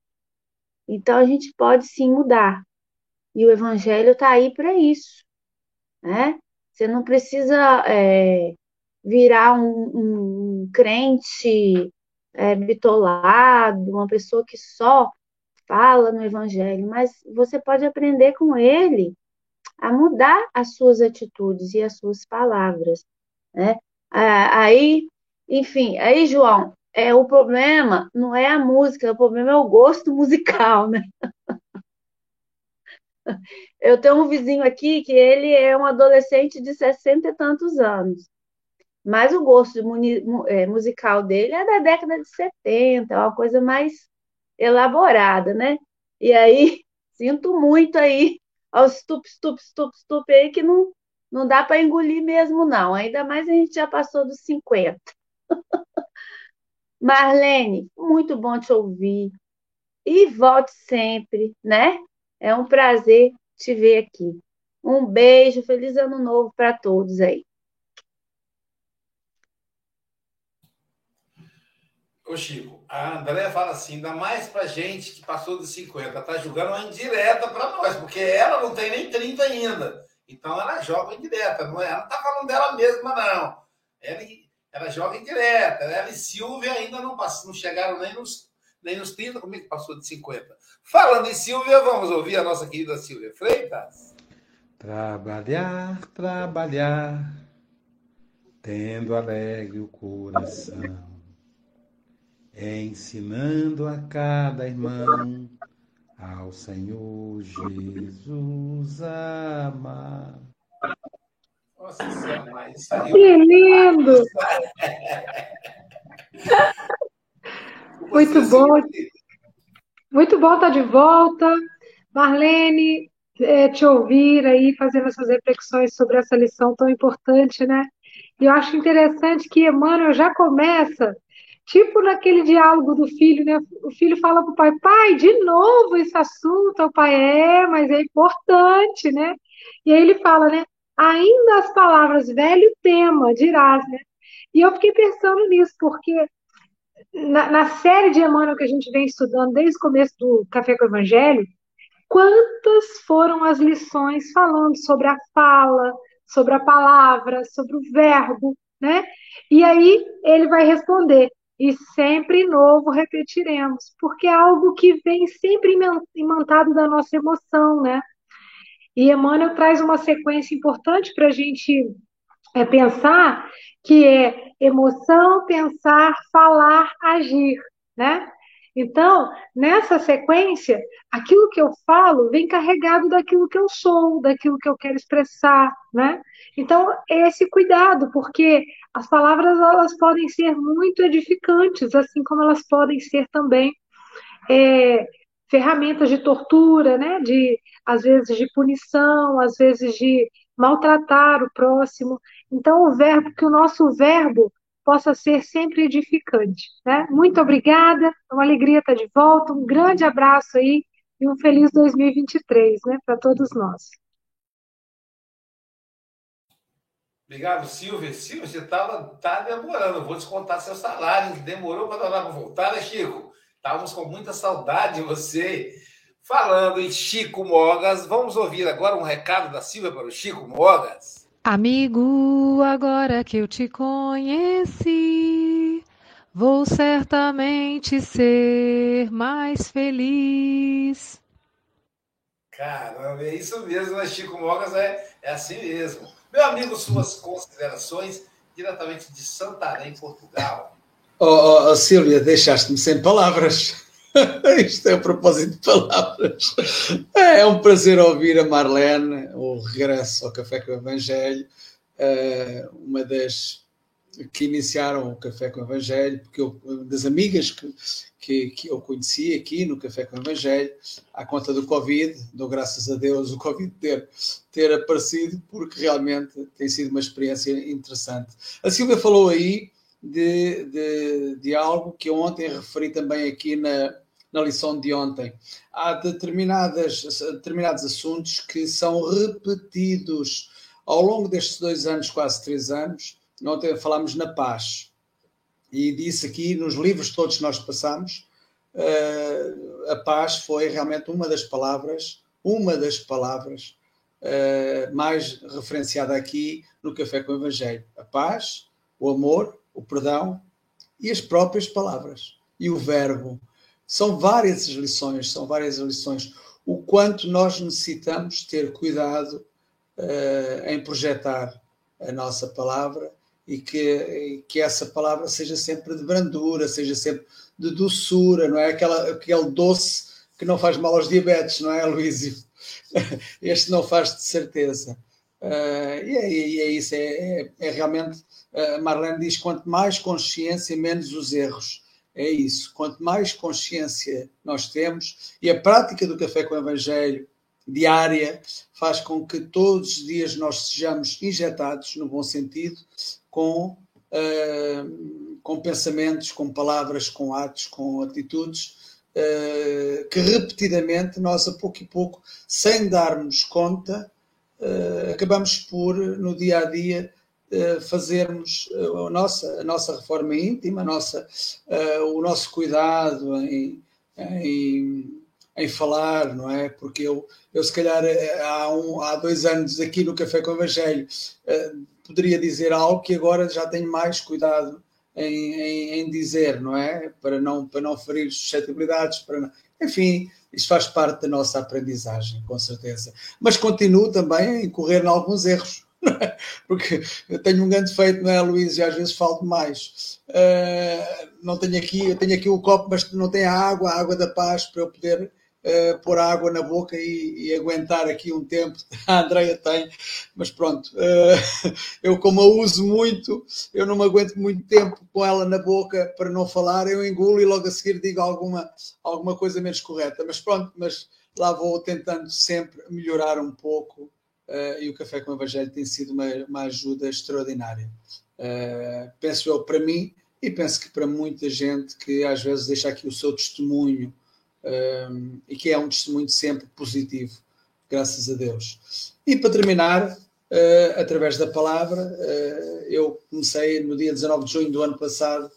Então a gente pode sim mudar. E o evangelho está aí para isso. Né? Você não precisa é, virar um, um crente é, bitolado, uma pessoa que só fala no evangelho, mas você pode aprender com ele a mudar as suas atitudes e as suas palavras. Né? Aí, enfim, aí, João, é, o problema não é a música, o problema é o gosto musical, né? Eu tenho um vizinho aqui que ele é um adolescente de 60 e tantos anos, mas o gosto é, musical dele é da década de 70, é uma coisa mais elaborada, né? E aí, sinto muito aí aos stup, stup, stup, stup aí que não, não dá para engolir mesmo, não. Ainda mais a gente já passou dos 50. Marlene, muito bom te ouvir. E volte sempre, né? É um prazer te ver aqui. Um beijo, feliz ano novo para todos aí. Ô Chico, a André fala assim, ainda mais pra gente que passou dos 50, tá jogando uma indireta para nós, porque ela não tem nem 30 ainda. Então ela joga indireta, não é? Ela não tá falando dela mesma, não. Ela ela joga em direta. Ela e Silvia ainda não, não chegaram nem nos, nem nos 30, como é que passou de 50? Falando em Silvia, vamos ouvir a nossa querida Silvia Freitas. Trabalhar, trabalhar, tendo alegre o coração, ensinando a cada irmão ao Senhor Jesus amar. Isso aí. Que lindo! Muito bom. Muito bom estar de volta. Marlene, é, te ouvir aí, fazendo essas reflexões sobre essa lição tão importante, né? E eu acho interessante que Emmanuel já começa, tipo naquele diálogo do filho, né? O filho fala para o pai, pai, de novo esse assunto. O pai, é, mas é importante, né? E aí ele fala, né? Ainda as palavras velho tema dirás, né? E eu fiquei pensando nisso, porque na, na, série de Emmanuel que a gente vem estudando desde o começo do Café com o Evangelho, quantas foram as lições falando sobre a fala, sobre a palavra, sobre o verbo, né? E aí ele vai responder, e sempre novo repetiremos, porque é algo que vem sempre imantado da nossa emoção, né? E Emmanuel traz uma sequência importante para a gente é, pensar, que é emoção, pensar, falar, agir, né? Então, nessa sequência, aquilo que eu falo vem carregado daquilo que eu sou, daquilo que eu quero expressar, né? Então, é esse cuidado, porque as palavras elas podem ser muito edificantes, assim como elas podem ser também é, ferramentas de tortura, né? De às vezes de punição, às vezes de maltratar o próximo. Então, o verbo, que o nosso verbo possa ser sempre edificante. Né? Muito obrigada, é uma alegria estar de volta, um grande abraço aí e um feliz 2023 né, para todos nós. Obrigado, Silvia. Silvia, você estava tá demorando, vou descontar seu salário, demorou para voltar, né, Chico? Estávamos com muita saudade de você. Falando em Chico Mogas, vamos ouvir agora um recado da Silvia para o Chico Mogas. Amigo, agora que eu te conheci, vou certamente ser mais feliz. Caramba, é isso mesmo, né? Chico Mogas é, é assim mesmo. Meu amigo, suas considerações diretamente de Santarém, Portugal. Oh, oh, Silvia, deixaste-me sem palavras. Isto é a propósito de palavras. É um prazer ouvir a Marlene, o regresso ao Café com o Evangelho, eh, uma das que iniciaram o Café com o Evangelho, porque eu, das amigas que, que, que, eu conheci aqui no Café com o Evangelho, à conta do Covid, dou graças a Deus o Covid ter, ter aparecido, porque realmente tem sido uma experiência interessante. A Silvia falou aí de, de, de algo que ontem referi também aqui na, na lição de ontem. Há determinadas, determinados assuntos que são repetidos ao longo destes dois anos, quase três anos. Ontem falámos na paz. E disse aqui, nos livros todos que nós passamos, uh, a paz foi realmente uma das palavras, uma das palavras uh, mais referenciada aqui no Café com o Evangelho. A paz, o amor, o perdão e as próprias palavras. E o verbo, são várias as lições, são várias as lições. O quanto nós necessitamos ter cuidado uh, em projetar a nossa palavra e que, que essa palavra seja sempre de brandura, seja sempre de doçura, não é? Aquela, aquele doce que não faz mal aos diabetes, não é, Luísio? Este não faz de certeza. Uh, e, é, e, é, isso, é, é, é realmente, uh, Marlene diz, quanto mais consciência, menos os erros é isso. Quanto mais consciência nós temos, e a prática do café com o Evangelho diária faz com que todos os dias nós sejamos injetados, no bom sentido, com, uh, com pensamentos, com palavras, com atos, com atitudes, que repetidamente nós, a pouco e pouco, sem darmos conta, acabamos por, no dia a dia, fazermos a nossa, a nossa reforma íntima, nossa, o nosso cuidado em, em, em, falar, não é? Porque eu, eu se calhar, há, um, há dois anos aqui no Café com o Evangelho, poderia dizer algo que agora já tenho mais cuidado em, em, em, dizer, não é? Para não, para não ferir suscetibilidades, para não... enfim, isso faz parte da nossa aprendizagem, com certeza. Mas continuo também a incorrer em alguns erros porque eu tenho um grande feito, não é, Luís? E às vezes falo demais. Uh, não tenho aqui, eu tenho aqui o copo, mas não tem a água, a água da paz para eu poder uh, pôr água na boca e, e, aguentar aqui um tempo. A Andreia tem, mas pronto, uh, eu como a uso muito, eu não me aguento muito tempo com ela na boca para não falar, eu engulo e logo a seguir digo alguma, alguma coisa menos correta. Mas pronto, mas lá vou tentando sempre melhorar um pouco. Uh, e o Café com o Evangelho tem sido uma, uma ajuda extraordinária. Uh, penso eu para mim e penso que para muita gente que às vezes deixa aqui o seu testemunho um, e que é um testemunho sempre positivo, graças a Deus. E para terminar, uh, através da palavra, uh, eu comecei no dia 19 de junho do ano passado.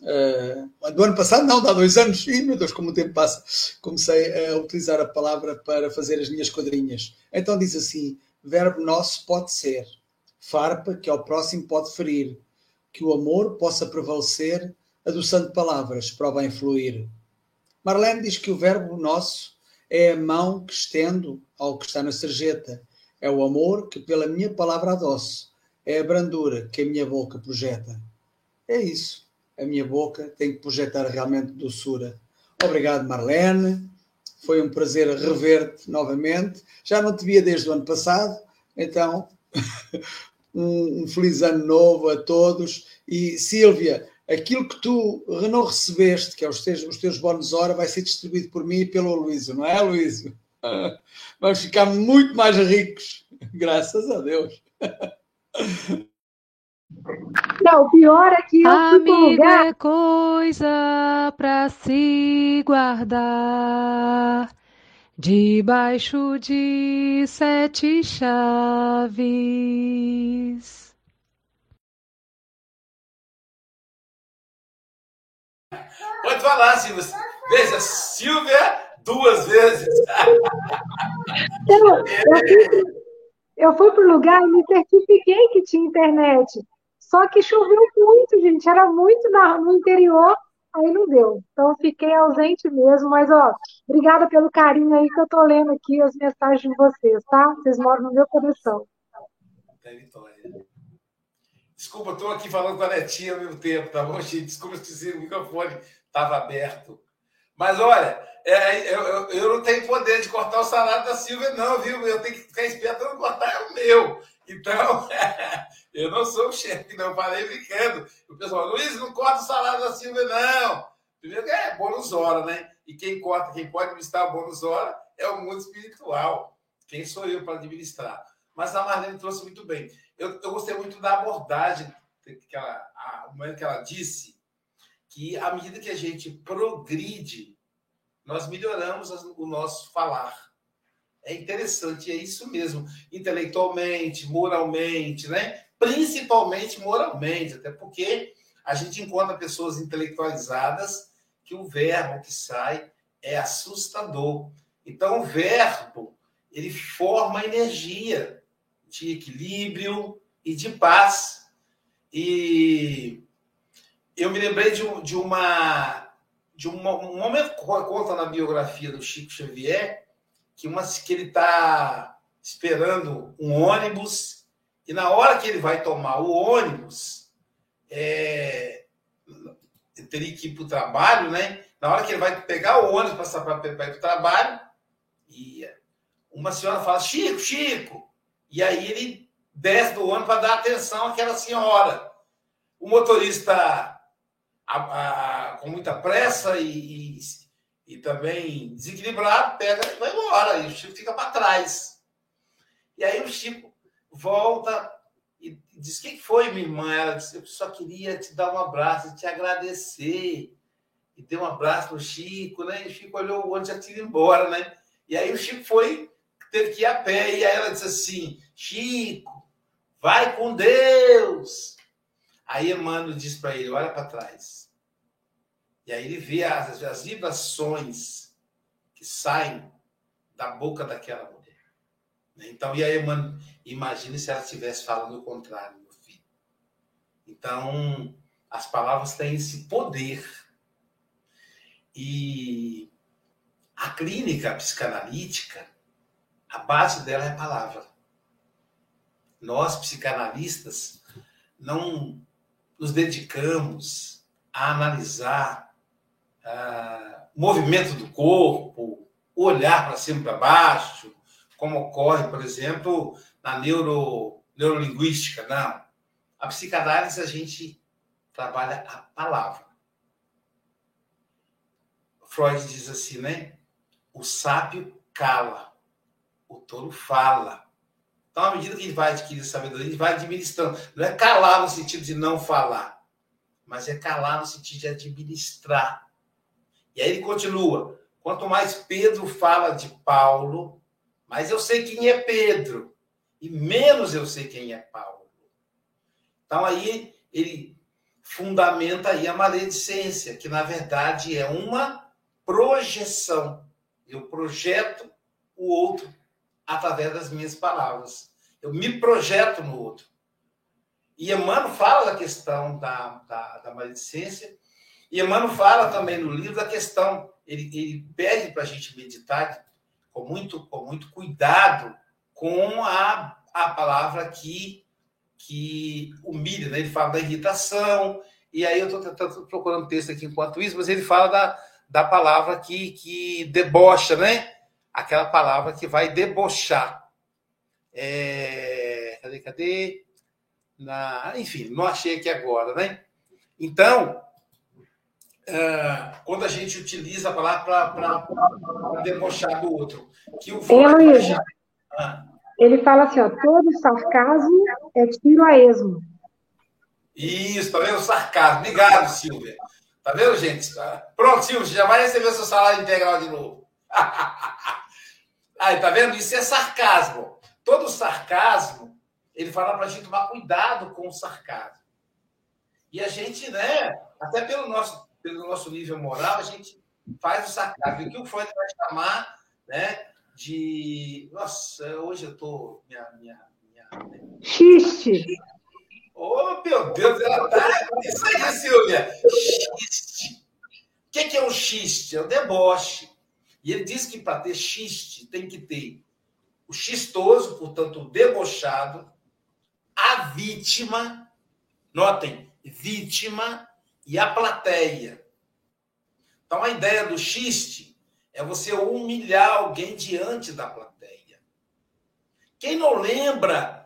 Uh, do ano passado, não, há dois anos, e meu Deus, como o tempo passa, comecei a utilizar a palavra para fazer as minhas quadrinhas. Então diz assim: verbo nosso pode ser, farpa que ao próximo pode ferir, que o amor possa prevalecer, adoçando palavras para o bem fluir. Marlene diz que o verbo nosso é a mão que estendo ao que está na sarjeta, é o amor que pela minha palavra adoço, é a brandura que a minha boca projeta. É isso. A minha boca tem que projetar realmente doçura. Obrigado, Marlene. Foi um prazer rever-te novamente. Já não te via desde o ano passado, então um, feliz ano novo a todos. E Sílvia, aquilo que tu não recebeste, que é os teus, os teus bónus hora, vai ser distribuído por mim e pelo Luísio, não é, Luísio? Vamos ficar muito mais ricos, graças a Deus. Não, o pior é que eu Amigo lugar... é coisa para se guardar debaixo de sete chaves. Pode falar, Silvia. Veja, Silvia duas vezes. Eu, eu, fui, eu fui para o lugar e me certifiquei que tinha internet. Só que choveu muito, gente. Era muito na, no interior, aí não deu. Então fiquei ausente mesmo. Mas, ó, obrigada pelo carinho aí que eu tô lendo aqui as mensagens de vocês, tá? Vocês moram no meu coração. Desculpa, estou aqui falando com a netinha ao mesmo tempo, tá bom, gente? Desculpa se o microfone estava aberto. Mas olha, é, eu, eu, eu, não tenho poder de cortar o salário da Silvia, não, viu? Eu tenho que ficar esperto não cortar o meu. Então, eu não sou o chefe, não. Falei brincando. O pessoal, Luiz, não corta o salário da Silvia, não. Primeiro que é bônus hora, né? E quem corta, quem pode administrar o bônus hora é o mundo espiritual. Quem sou eu para administrar? Mas a Marlene trouxe muito bem. Eu, eu gostei muito da abordagem que ela, a, o que ela disse que à medida que a gente progride, nós melhoramos o nosso falar. É interessante, é isso mesmo, intelectualmente, moralmente, né? Principalmente moralmente, até porque a gente encontra pessoas intelectualizadas que o verbo que sai é assustador. Então, o verbo, ele forma energia de equilíbrio e de paz. E eu me lembrei de, de uma de uma, um momento conta na biografia do Chico Xavier que uma que ele está esperando um ônibus e na hora que ele vai tomar o ônibus é, teria que ir para o trabalho, né? Na hora que ele vai pegar o ônibus para ir para o trabalho e uma senhora fala Chico, Chico, e aí ele desce do ônibus para dar atenção àquela senhora. O motorista a, a, com muita pressa e, e, e, também desequilibrado, pega e vai embora. E o Chico fica para trás. E aí o Chico volta e diz: O que foi, minha irmã? Ela disse: Eu só queria te dar um abraço, te agradecer. E deu um abraço no Chico, né? E o Chico olhou onde já tinha ido embora, né? E aí o Chico foi, teve que ir a pé. E aí ela disse assim: Chico, vai com Deus. Aí Emmanuel diz para ele: olha para trás. E aí ele vê as, as vibrações que saem da boca daquela mulher. Então, e aí Emmanuel, imagine se ela estivesse falando o contrário, meu filho. Então, as palavras têm esse poder. E a clínica psicanalítica, a base dela é a palavra. nós, psicanalistas, não nos dedicamos a analisar o movimento do corpo, olhar para cima e para baixo, como ocorre, por exemplo, na neuro, neurolinguística, não. A psicanálise a gente trabalha a palavra. Freud diz assim, né? O sábio cala, o tolo fala. Então, à medida que ele vai adquirindo sabedoria, ele vai administrando. Não é calar no sentido de não falar, mas é calar no sentido de administrar. E aí ele continua: quanto mais Pedro fala de Paulo, mais eu sei quem é Pedro, e menos eu sei quem é Paulo. Então, aí ele fundamenta aí a maledicência, que na verdade é uma projeção. Eu projeto o outro através das minhas palavras. Eu me projeto no outro. E Emmanuel fala da questão da, da, da maledicência, e Emmanuel fala também no livro da questão, ele, ele pede para a gente meditar com muito, com muito cuidado com a, a palavra que, que humilha, né? ele fala da irritação, e aí eu estou tentando procurando texto aqui enquanto isso, mas ele fala da, da palavra que, que debocha, né? Aquela palavra que vai debochar. É... Cadê, cadê? Na... Enfim, não achei aqui agora, né? Então, uh, quando a gente utiliza a palavra para debochar do outro, que o Ei, ah. Ele fala assim, ó, todo sarcasmo é tiro a esmo. Isso, tá vendo? Sarcasmo. Obrigado, Silvia. Tá vendo, gente? Pronto, Silvio, você já vai receber seu salário integral de novo. Aí, tá vendo? Isso é sarcasmo. Todo sarcasmo, ele fala para a gente tomar cuidado com o sarcasmo. E a gente, né, até pelo nosso, pelo nosso nível moral, a gente faz o sarcasmo. E o que o Freud vai chamar, né, de... Nossa, hoje eu tô... Minha, minha, minha... Xiste. Oh, meu Deus, ela tá. Isso aí, Silvia. Xiste. O que é um xiste? É o deboche. E ele diz que para ter xiste tem que ter o xistoso, portanto, o debochado, a vítima, notem, vítima e a plateia. Então, a ideia do xiste é você humilhar alguém diante da plateia. Quem não lembra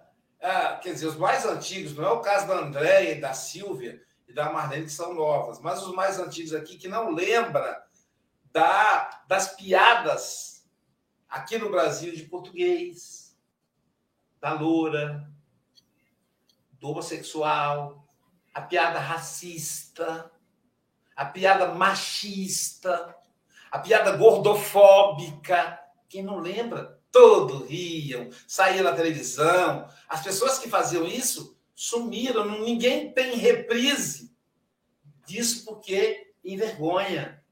ah, quer dizer, os mais antigos, não é o caso da Andréia e da Silvia e da Marlene, que são novas, mas os mais antigos aqui que não lembra da, das piadas aqui no Brasil de português, da loura, do homossexual, a piada racista, a piada machista, a piada gordofóbica. Quem não lembra? Todos riam, saía na televisão. As pessoas que faziam isso sumiram, ninguém tem reprise disso porque envergonha.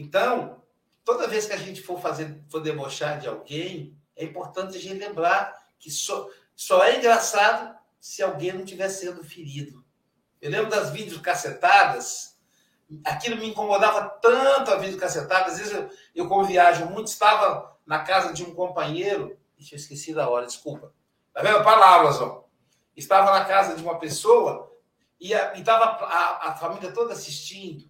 Então, toda vez que a gente for fazer, for debochar de alguém, é importante a gente lembrar que só, só é engraçado se alguém não estiver sendo ferido. Eu lembro das vídeos cacetadas, aquilo me incomodava tanto a vídeo cacetada, às vezes eu, eu como viajo muito, estava na casa de um companheiro. Deixa eu esqueci da hora, desculpa. Tá vendo? Palavras, ó. Estava na casa de uma pessoa e estava a, a, família toda assistindo.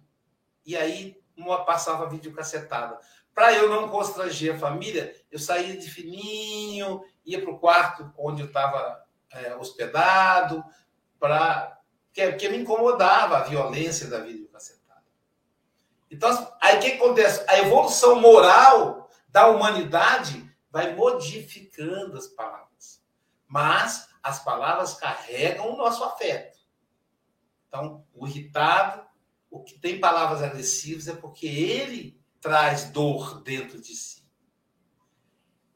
E aí uma passava vídeo cacetada. Para eu não constranger a família, eu saía de fininho, ia para o quarto onde eu estava é, hospedado, para porque, porque me incomodava a violência da vídeo cacetada. Então, aí o que acontece? A evolução moral da humanidade vai modificando as palavras. Mas as palavras carregam o nosso afeto. Então, o irritado, o que tem palavras agressivas é porque ele traz dor dentro de si.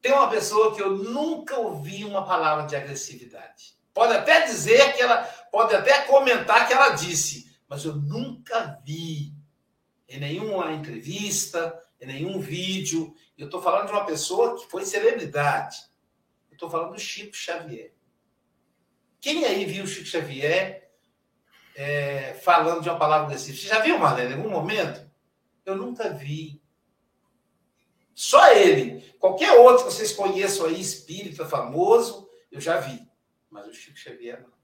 Tem uma pessoa que eu nunca ouvi uma palavra de agressividade. Pode até dizer que ela, pode até comentar que ela disse, mas eu nunca vi em nenhuma entrevista, em nenhum vídeo. Eu estou falando de uma pessoa que foi celebridade. Eu estou falando do Chico Xavier. Quem aí viu o Chico Xavier é, falando de uma palavra desse Você já viu, Marlene, em algum momento? Eu nunca vi. Só ele. Qualquer outro que vocês conheçam aí, espírita famoso, Eu já vi, mas o Chico Xavier não.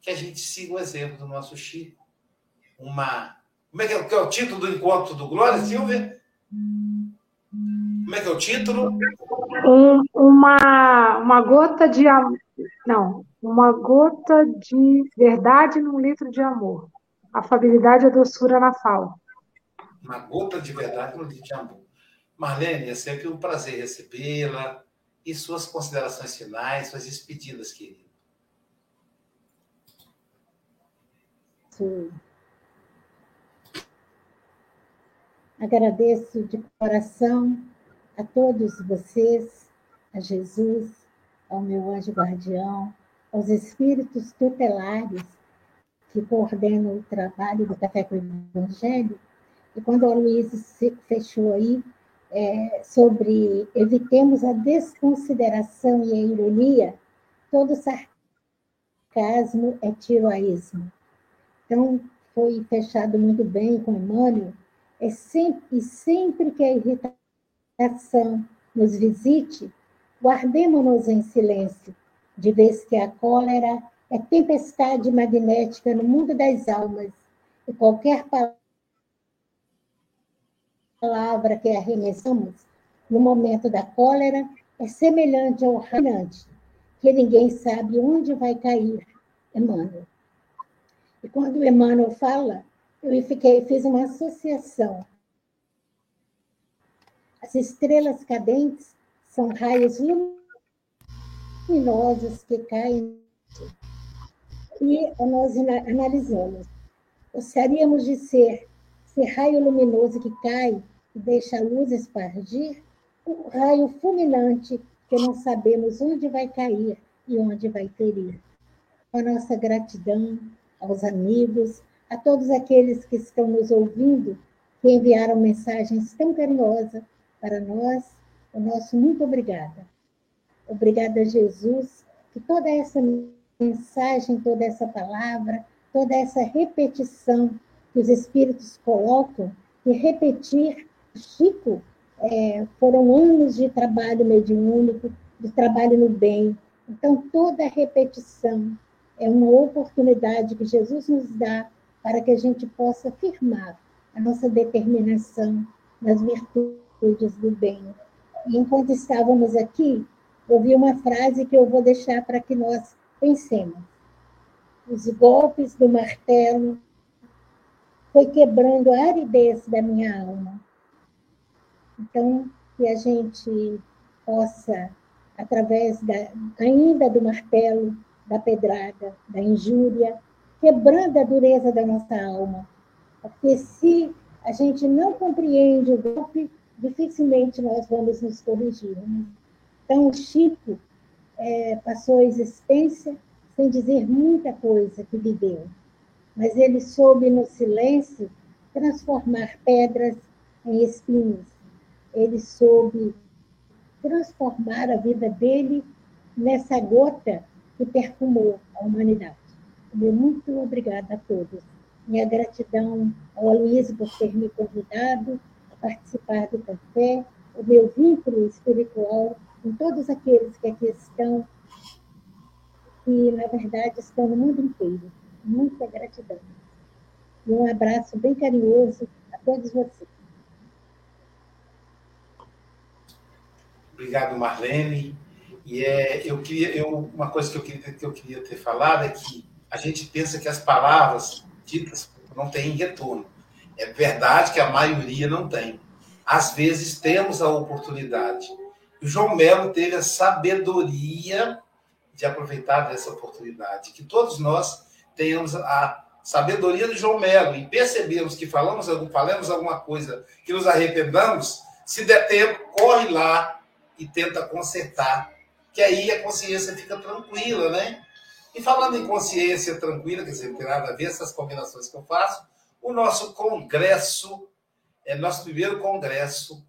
Que a gente siga o exemplo do nosso Chico. Uma. Como é que é, que é o título do encontro do Glória Silvia? Como é que é o título? Um, uma, uma gota de amor. Não, uma gota de verdade num litro de amor. Afabilidade e doçura na fala. Uma gota de verdade num litro de amor. Marlene, é sempre um prazer recebê-la. E suas considerações finais, suas despedidas, querida. Sim. Agradeço de coração a todos vocês, a Jesus, ao meu anjo guardião, aos espíritos tutelares que coordenam o trabalho do Café com o Evangelho. E quando a Luísa fechou aí, é, sobre evitemos a desconsideração e a ironia, todo sarcasmo é tiroísmo. Então, foi fechado muito bem com Emmanuel, é sempre, e sempre que a irritação nos visite, guardemos-nos em silêncio, de vez que a cólera é tempestade magnética no mundo das almas, e qualquer palavra que arremessamos no momento da cólera é semelhante ao reinante, que ninguém sabe onde vai cair, Emmanuel. E quando Emmanuel fala, eu fiquei, fiz uma associação. As estrelas cadentes são raios luminosos que caem e nós analisamos. Gostaríamos de ser esse raio luminoso que cai e deixa a luz espargir, um raio fulminante que não sabemos onde vai cair e onde vai ferir. Com a nossa gratidão aos amigos, a todos aqueles que estão nos ouvindo, que enviaram mensagens tão carinhosas para nós, o nosso muito obrigada. Obrigada, Jesus, que toda essa mensagem, toda essa palavra, toda essa repetição que os espíritos colocam e repetir. Chico, é, foram anos de trabalho mediúnico, de trabalho no bem. Então, toda repetição é uma oportunidade que Jesus nos dá para que a gente possa firmar a nossa determinação nas virtudes do bem. Enquanto estávamos aqui, ouvi uma frase que eu vou deixar para que nós pensemos. Os golpes do martelo foi quebrando a aridez da minha alma. Então, que a gente possa, através da, ainda do martelo, da pedrada, da injúria, quebrando a dureza da nossa alma. Porque se a gente não compreende o golpe, dificilmente nós vamos nos corrigir. Né? Então, o Chico é, passou a existência sem dizer muita coisa que viveu mas ele soube no silêncio transformar pedras em espinhos. Ele soube transformar a vida dele nessa gota que perfumou a humanidade. Muito obrigada a todos. Minha gratidão ao Aloysio por ter me convidado participar do café, o meu vínculo espiritual com todos aqueles que aqui estão, que na verdade estão no mundo inteiro muita gratidão. E um abraço bem carinhoso a todos vocês. Obrigado, Marlene. E é, eu queria, eu, uma coisa que eu, queria, que eu queria ter falado é que a gente pensa que as palavras ditas não têm retorno. É verdade que a maioria não tem. Às vezes temos a oportunidade. O João Melo teve a sabedoria de aproveitar dessa oportunidade, que todos nós tenhamos a sabedoria de João Melo e percebemos que falamos, falamos alguma coisa que nos arrependamos, se der tempo, corre lá e tenta consertar, que aí a consciência fica tranquila, né? E falando em consciência tranquila, quer dizer, não tem nada a ver essas combinações que eu faço, o nosso congresso, é nosso primeiro congresso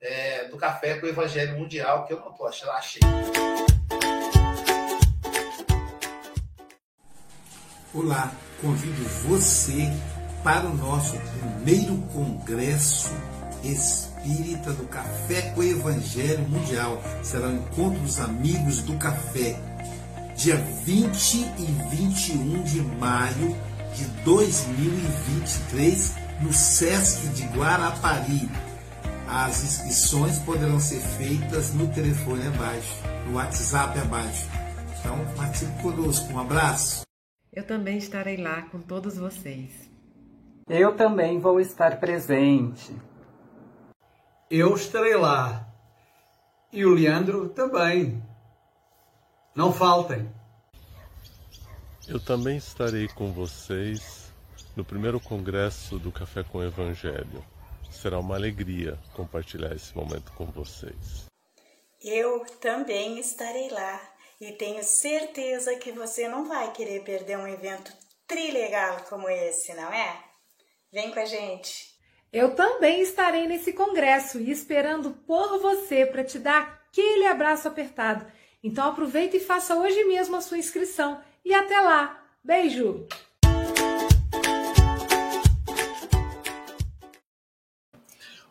é, do Café com o Evangelho Mundial, que eu não estou achando, achei. Olá, convido você para o nosso primeiro congresso espírita do Café com o Evangelho Mundial. Será o encontro dos amigos do café. dia 20 e 21 de maio de 2023, no SESC de Guarapari. As inscrições poderão ser feitas no telefone abaixo, no WhatsApp abaixo. Então, participe conosco. Um abraço. Eu também estarei lá com todos vocês. Eu também vou estar presente. Eu estarei lá. E o Leandro também. Não faltem. Eu também estarei com vocês no primeiro congresso do Café com Evangelho. Será uma alegria compartilhar esse momento com vocês. Eu também estarei lá e tenho certeza que você não vai querer perder um evento trilegal como esse, não é? Vem com a gente. Eu também estarei nesse congresso e esperando por você para te dar aquele abraço apertado. Então aproveita e faça hoje mesmo a sua inscrição. E até lá. Beijo!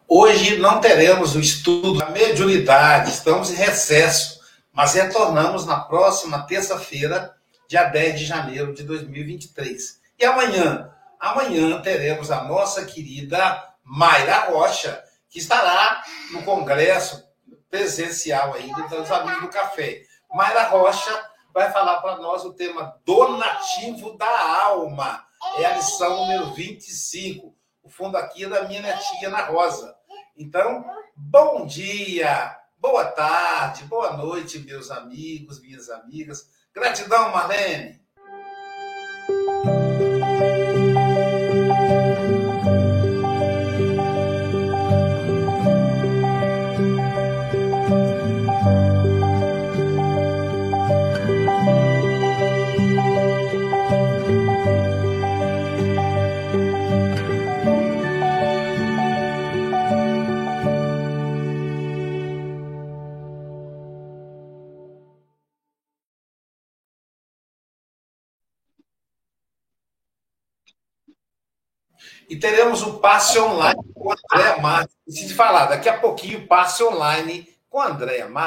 Hoje não teremos o estudo da mediunidade, estamos em recesso, mas retornamos na próxima terça-feira, dia 10 de janeiro de 2023. E amanhã, amanhã teremos a nossa querida Mayra Rocha, que estará no congresso presencial aí dos amigos do café. Mayra Rocha vai falar para nós o tema donativo da alma. É a lição número 25. O fundo aqui é da minha netinha Ana Rosa. Então, bom dia, boa tarde, boa noite, meus amigos, minhas amigas. Gratidão, Marlene. E teremos o passe online com a Andréa Marques. Preciso falar, daqui a pouquinho, passe online com a Andréa Marques.